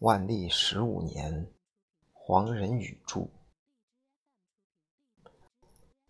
万历十五年，黄仁宇著。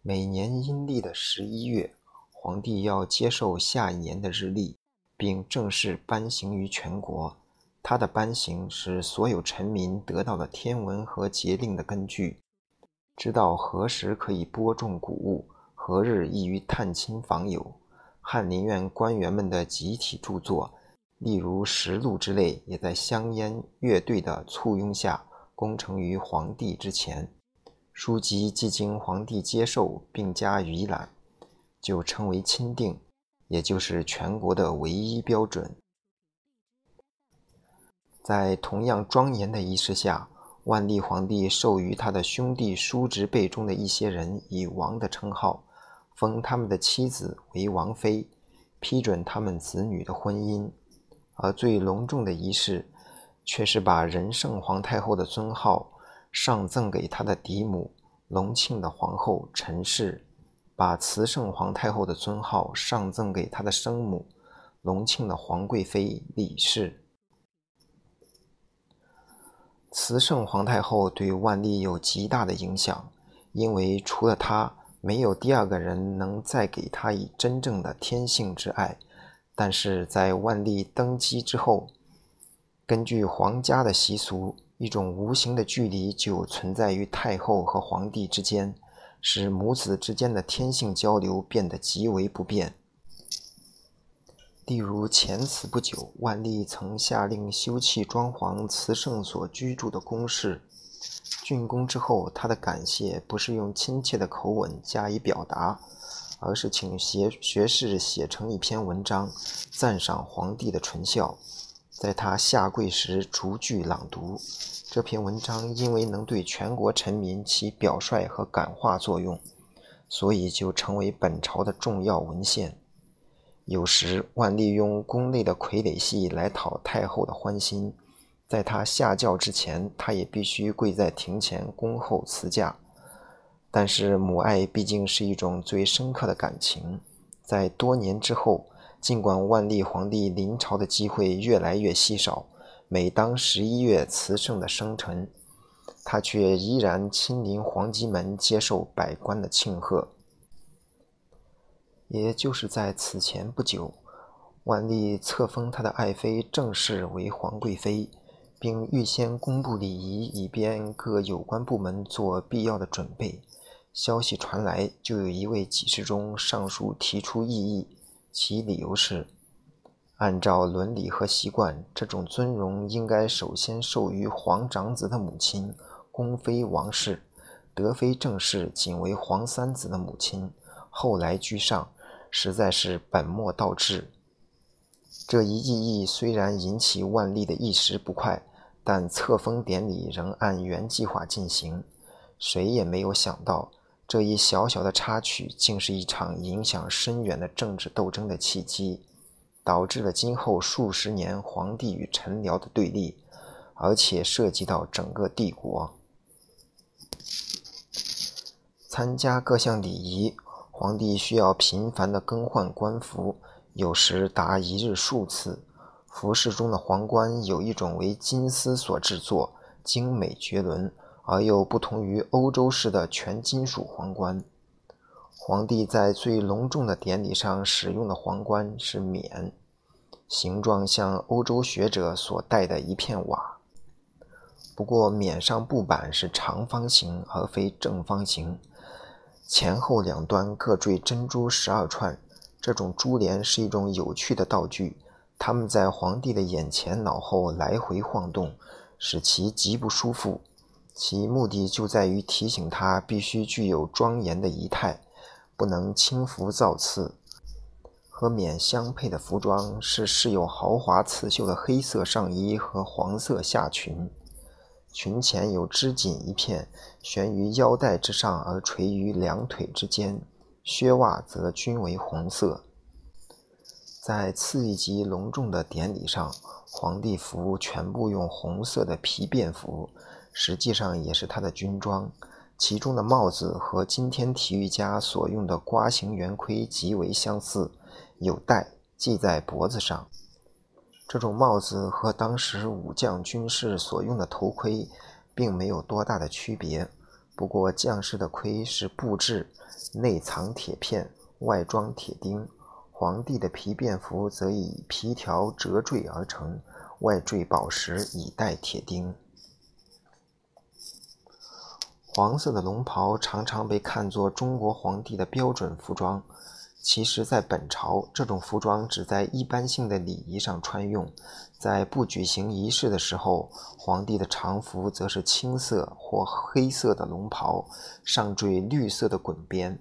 每年阴历的十一月，皇帝要接受下一年的日历，并正式颁行于全国。他的颁行是所有臣民得到的天文和节令的根据，知道何时可以播种谷物，何日宜于探亲访友。翰林院官员们的集体著作。例如实录之类，也在香烟乐队的簇拥下功成于皇帝之前。书籍既经皇帝接受并加以览，就称为钦定，也就是全国的唯一标准。在同样庄严的仪式下，万历皇帝授予他的兄弟叔侄辈中的一些人以王的称号，封他们的妻子为王妃，批准他们子女的婚姻。而最隆重的仪式，却是把仁圣皇太后的尊号上赠给她的嫡母隆庆的皇后陈氏，把慈圣皇太后的尊号上赠给她的生母隆庆的皇贵妃李氏。慈圣皇太后对万历有极大的影响，因为除了她，没有第二个人能再给她以真正的天性之爱。但是在万历登基之后，根据皇家的习俗，一种无形的距离就存在于太后和皇帝之间，使母子之间的天性交流变得极为不便。例如前此不久，万历曾下令修葺装潢慈圣所居住的宫室，竣工之后，他的感谢不是用亲切的口吻加以表达。而是请学学士写成一篇文章，赞赏皇帝的纯孝，在他下跪时逐句朗读。这篇文章因为能对全国臣民起表率和感化作用，所以就成为本朝的重要文献。有时万历用宫内的傀儡戏来讨太后的欢心，在他下轿之前，他也必须跪在庭前恭候辞驾。但是母爱毕竟是一种最深刻的感情，在多年之后，尽管万历皇帝临朝的机会越来越稀少，每当十一月慈圣的生辰，他却依然亲临皇极门接受百官的庆贺。也就是在此前不久，万历册封他的爱妃正式为皇贵妃，并预先公布礼仪，以便各有关部门做必要的准备。消息传来，就有一位给事中上书提出异议，其理由是：按照伦理和习惯，这种尊荣应该首先授予皇长子的母亲宫妃王氏，德妃正氏仅为皇三子的母亲，后来居上，实在是本末倒置。这一异议虽然引起万历的一时不快，但册封典礼仍按原计划进行。谁也没有想到。这一小小的插曲，竟是一场影响深远的政治斗争的契机，导致了今后数十年皇帝与臣僚的对立，而且涉及到整个帝国。参加各项礼仪，皇帝需要频繁地更换官服，有时达一日数次。服饰中的皇冠有一种为金丝所制作，精美绝伦。而又不同于欧洲式的全金属皇冠，皇帝在最隆重的典礼上使用的皇冠是冕，形状像欧洲学者所戴的一片瓦。不过冕上布板是长方形而非正方形，前后两端各缀珍珠十二串。这种珠帘是一种有趣的道具，它们在皇帝的眼前脑后来回晃动，使其极不舒服。其目的就在于提醒他必须具有庄严的仪态，不能轻浮造次。和冕相配的服装是饰有豪华刺绣的黑色上衣和黄色下裙，裙前有织锦一片，悬于腰带之上而垂于两腿之间。靴袜则均为红色。在次一级隆重的典礼上，皇帝服全部用红色的皮便服。实际上也是他的军装，其中的帽子和今天体育家所用的瓜形圆盔极为相似，有带系在脖子上。这种帽子和当时武将军士所用的头盔并没有多大的区别。不过，将士的盔是布制，内藏铁片，外装铁钉；皇帝的皮便服则以皮条折缀而成，外缀宝石以代铁钉。黄色的龙袍常常被看作中国皇帝的标准服装。其实，在本朝，这种服装只在一般性的礼仪上穿用，在不举行仪式的时候，皇帝的常服则是青色或黑色的龙袍，上缀绿色的滚边。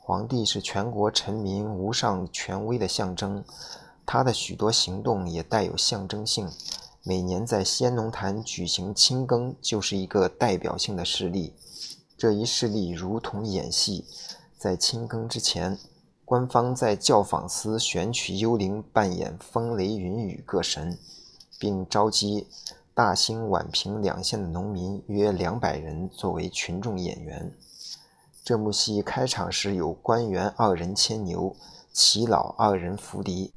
皇帝是全国臣民无上权威的象征，他的许多行动也带有象征性。每年在先农坛举行清耕，就是一个代表性的事例。这一事例如同演戏。在清更之前，官方在教坊司选取幽灵扮演风雷云雨各神，并召集大兴宛平两县的农民约两百人作为群众演员。这幕戏开场时有官员二人牵牛，齐老二人扶犁，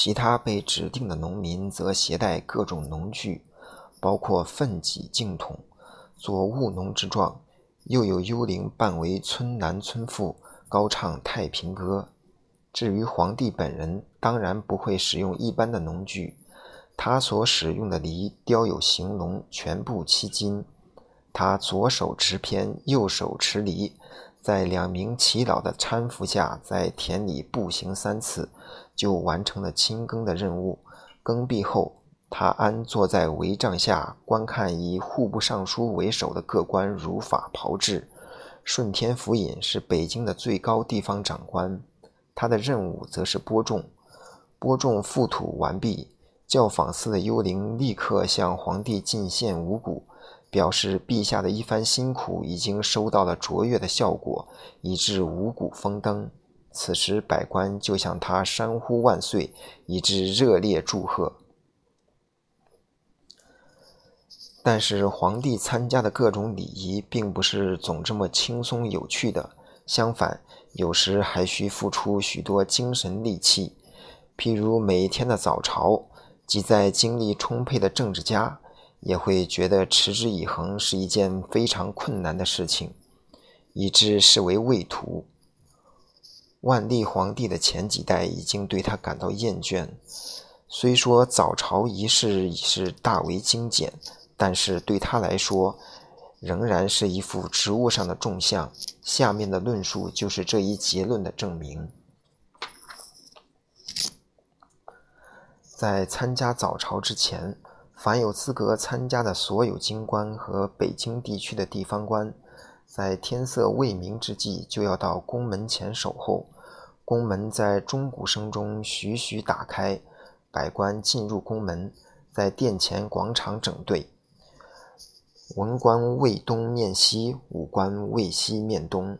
其他被指定的农民则携带各种农具，包括粪箕、净桶，做务农之状。又有幽灵扮为村男村妇，高唱太平歌。至于皇帝本人，当然不会使用一般的农具，他所使用的犁雕有形龙，全部漆金。他左手持偏，右手持犁，在两名祈祷的搀扶下，在田里步行三次，就完成了清耕的任务。耕毕后。他安坐在帷帐下，观看以户部尚书为首的各官如法炮制。顺天府尹是北京的最高地方长官，他的任务则是播种。播种覆土完毕，教坊司的幽灵立刻向皇帝进献五谷，表示陛下的一番辛苦已经收到了卓越的效果，以致五谷丰登。此时，百官就向他山呼万岁，以致热烈祝贺。但是皇帝参加的各种礼仪并不是总这么轻松有趣的，相反，有时还需付出许多精神力气。譬如每天的早朝，即在精力充沛的政治家也会觉得持之以恒是一件非常困难的事情，以致视为畏途。万历皇帝的前几代已经对他感到厌倦，虽说早朝仪式已是大为精简。但是对他来说，仍然是一副植物上的重像。下面的论述就是这一结论的证明。在参加早朝之前，凡有资格参加的所有京官和北京地区的地方官，在天色未明之际就要到宫门前守候。宫门在钟鼓声中徐徐打开，百官进入宫门，在殿前广场整队。文官卫东面西，武官卫西面东。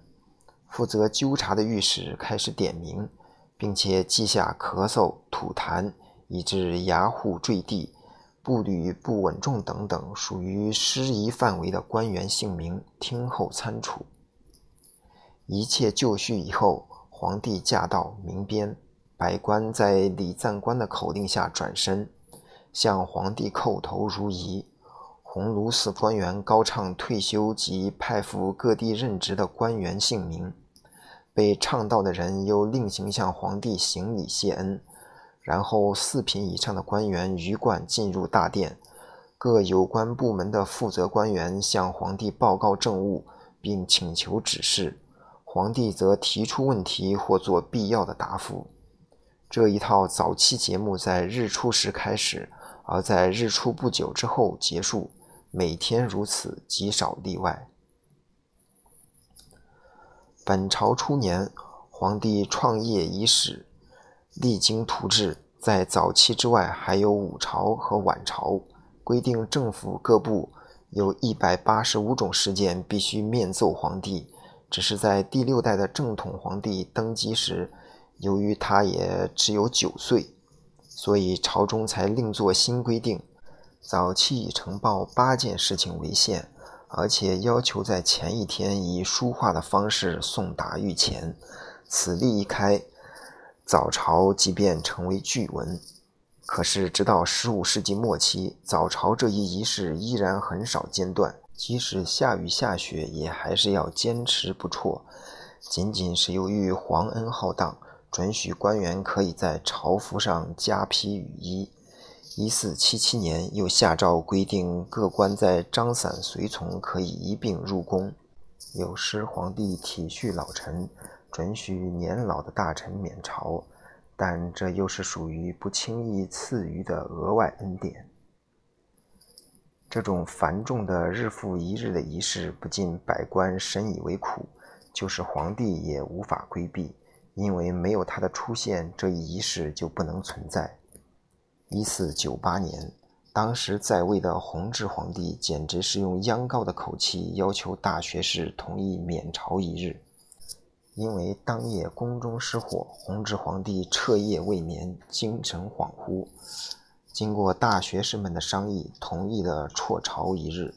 负责纠察的御史开始点名，并且记下咳嗽、吐痰以致牙户坠地、步履不稳重等等属于失仪范围的官员姓名，听候参处。一切就绪以后，皇帝驾到，鸣鞭，百官在礼赞官的口令下转身，向皇帝叩头如仪。鸿胪寺官员高唱退休及派赴各地任职的官员姓名，被唱到的人又另行向皇帝行礼谢恩，然后四品以上的官员鱼贯进入大殿，各有关部门的负责官员向皇帝报告政务，并请求指示，皇帝则提出问题或做必要的答复。这一套早期节目在日出时开始，而在日出不久之后结束。每天如此，极少例外。本朝初年，皇帝创业伊始，励精图治。在早期之外，还有午朝和晚朝，规定政府各部有一百八十五种事件必须面奏皇帝。只是在第六代的正统皇帝登基时，由于他也只有九岁，所以朝中才另作新规定。早期以呈报八件事情为限，而且要求在前一天以书画的方式送达御前。此例一开，早朝即便成为巨文。可是，直到十五世纪末期，早朝这一仪式依然很少间断，即使下雨下雪，也还是要坚持不辍。仅仅是由于皇恩浩荡，准许官员可以在朝服上加披雨衣。一四七七年，又下诏规定各官在张伞随从可以一并入宫。有时皇帝体恤老臣，准许年老的大臣免朝。但这又是属于不轻易赐予的额外恩典。这种繁重的日复一日的仪式，不仅百官深以为苦，就是皇帝也无法规避，因为没有他的出现，这一仪式就不能存在。一四九八年，当时在位的弘治皇帝简直是用央告的口气要求大学士同意免朝一日。因为当夜宫中失火，弘治皇帝彻夜未眠，精神恍惚。经过大学士们的商议，同意了辍朝一日。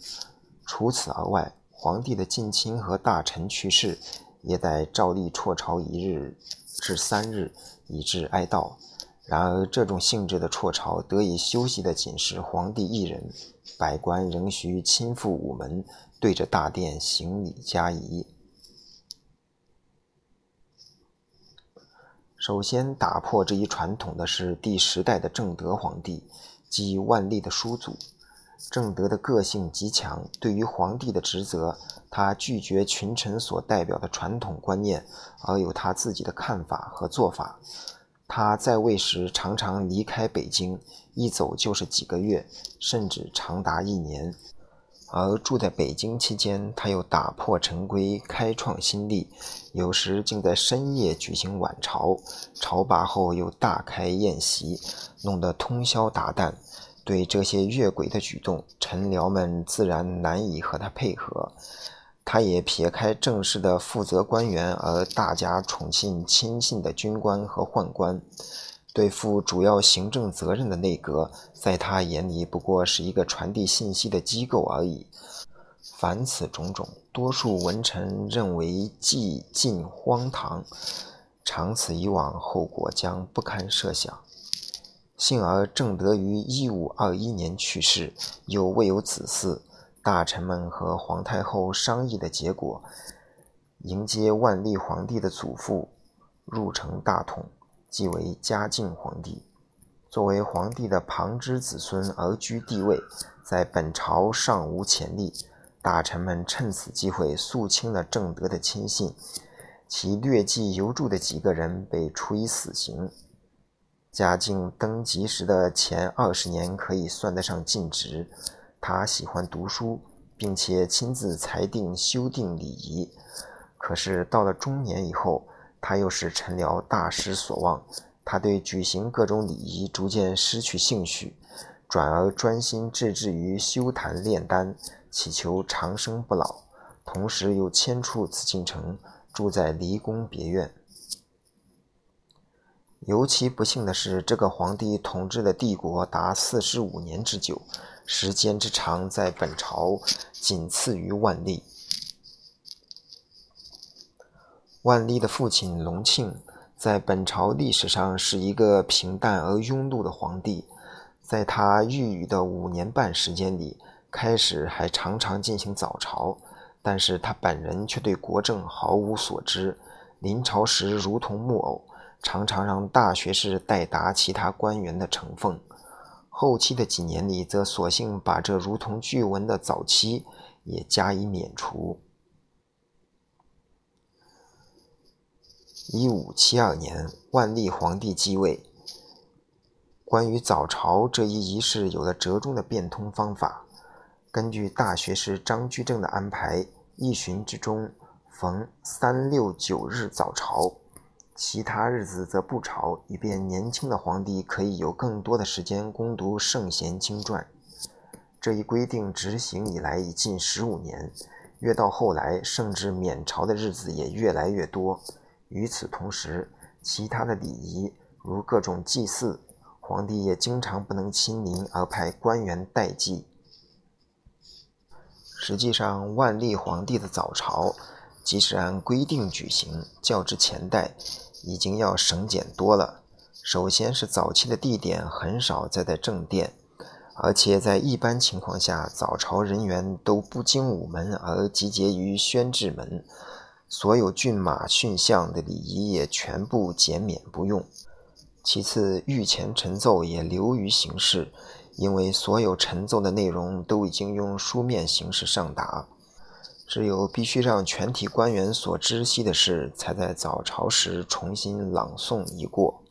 除此而外，皇帝的近亲和大臣去世，也得照例辍朝一日至三日，以致哀悼。然而，这种性质的辍朝得以休息的仅是皇帝一人，百官仍需亲赴午门，对着大殿行礼加仪。首先打破这一传统的是第十代的正德皇帝，即万历的叔祖。正德的个性极强，对于皇帝的职责，他拒绝群臣所代表的传统观念，而有他自己的看法和做法。他在位时常常离开北京，一走就是几个月，甚至长达一年。而住在北京期间，他又打破陈规，开创新例，有时竟在深夜举行晚朝，朝罢后又大开宴席，弄得通宵达旦。对这些越轨的举动，臣僚们自然难以和他配合。他也撇开正式的负责官员，而大加宠信亲信的军官和宦官。对负主要行政责任的内阁，在他眼里不过是一个传递信息的机构而已。凡此种种，多数文臣认为既尽荒唐，长此以往，后果将不堪设想。幸而正德于一五二一年去世，又未有子嗣。大臣们和皇太后商议的结果，迎接万历皇帝的祖父入城大统。即为嘉靖皇帝，作为皇帝的旁支子孙而居帝位，在本朝尚无潜力。大臣们趁此机会肃清了正德的亲信，其劣迹犹著的几个人被处以死刑。嘉靖登基时的前二十年可以算得上尽职，他喜欢读书，并且亲自裁定修订礼仪。可是到了中年以后，他又使陈辽大失所望，他对举行各种礼仪逐渐失去兴趣，转而专心致志于修坛炼丹，祈求长生不老。同时又迁出紫禁城，住在离宫别院。尤其不幸的是，这个皇帝统治的帝国达四十五年之久，时间之长，在本朝仅次于万历。万历的父亲隆庆，在本朝历史上是一个平淡而庸碌的皇帝。在他御宇的五年半时间里，开始还常常进行早朝，但是他本人却对国政毫无所知。临朝时如同木偶，常常让大学士代答其他官员的呈奉。后期的几年里，则索性把这如同巨文的早期也加以免除。一五七二年，万历皇帝继位。关于早朝这一仪式，有了折中的变通方法。根据大学士张居正的安排，一旬之中逢三六九日早朝，其他日子则不朝，以便年轻的皇帝可以有更多的时间攻读圣贤经传。这一规定执行以来已近十五年，越到后来，甚至免朝的日子也越来越多。与此同时，其他的礼仪如各种祭祀，皇帝也经常不能亲临，而派官员代祭。实际上，万历皇帝的早朝，即使按规定举行，较之前代，已经要省俭多了。首先是早期的地点很少再在正殿，而且在一般情况下，早朝人员都不经午门而集结于宣制门，所有骏马驯象的礼仪也全部减免不用。其次，御前陈奏也流于形式，因为所有陈奏的内容都已经用书面形式上达，只有必须让全体官员所知悉的事，才在早朝时重新朗诵一过。